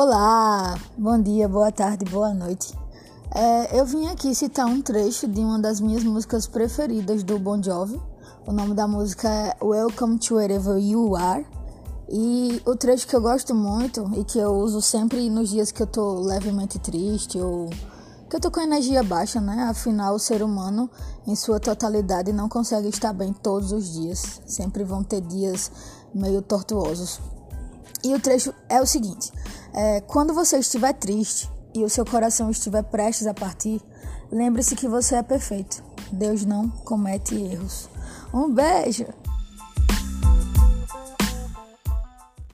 Olá, bom dia, boa tarde, boa noite. É, eu vim aqui citar um trecho de uma das minhas músicas preferidas do Bon Jovi. O nome da música é Welcome to Wherever You Are. E o trecho que eu gosto muito e que eu uso sempre nos dias que eu tô levemente triste ou que eu tô com energia baixa, né? Afinal, o ser humano, em sua totalidade, não consegue estar bem todos os dias. Sempre vão ter dias meio tortuosos. E o trecho é o seguinte: é, quando você estiver triste e o seu coração estiver prestes a partir, lembre-se que você é perfeito. Deus não comete erros. Um beijo!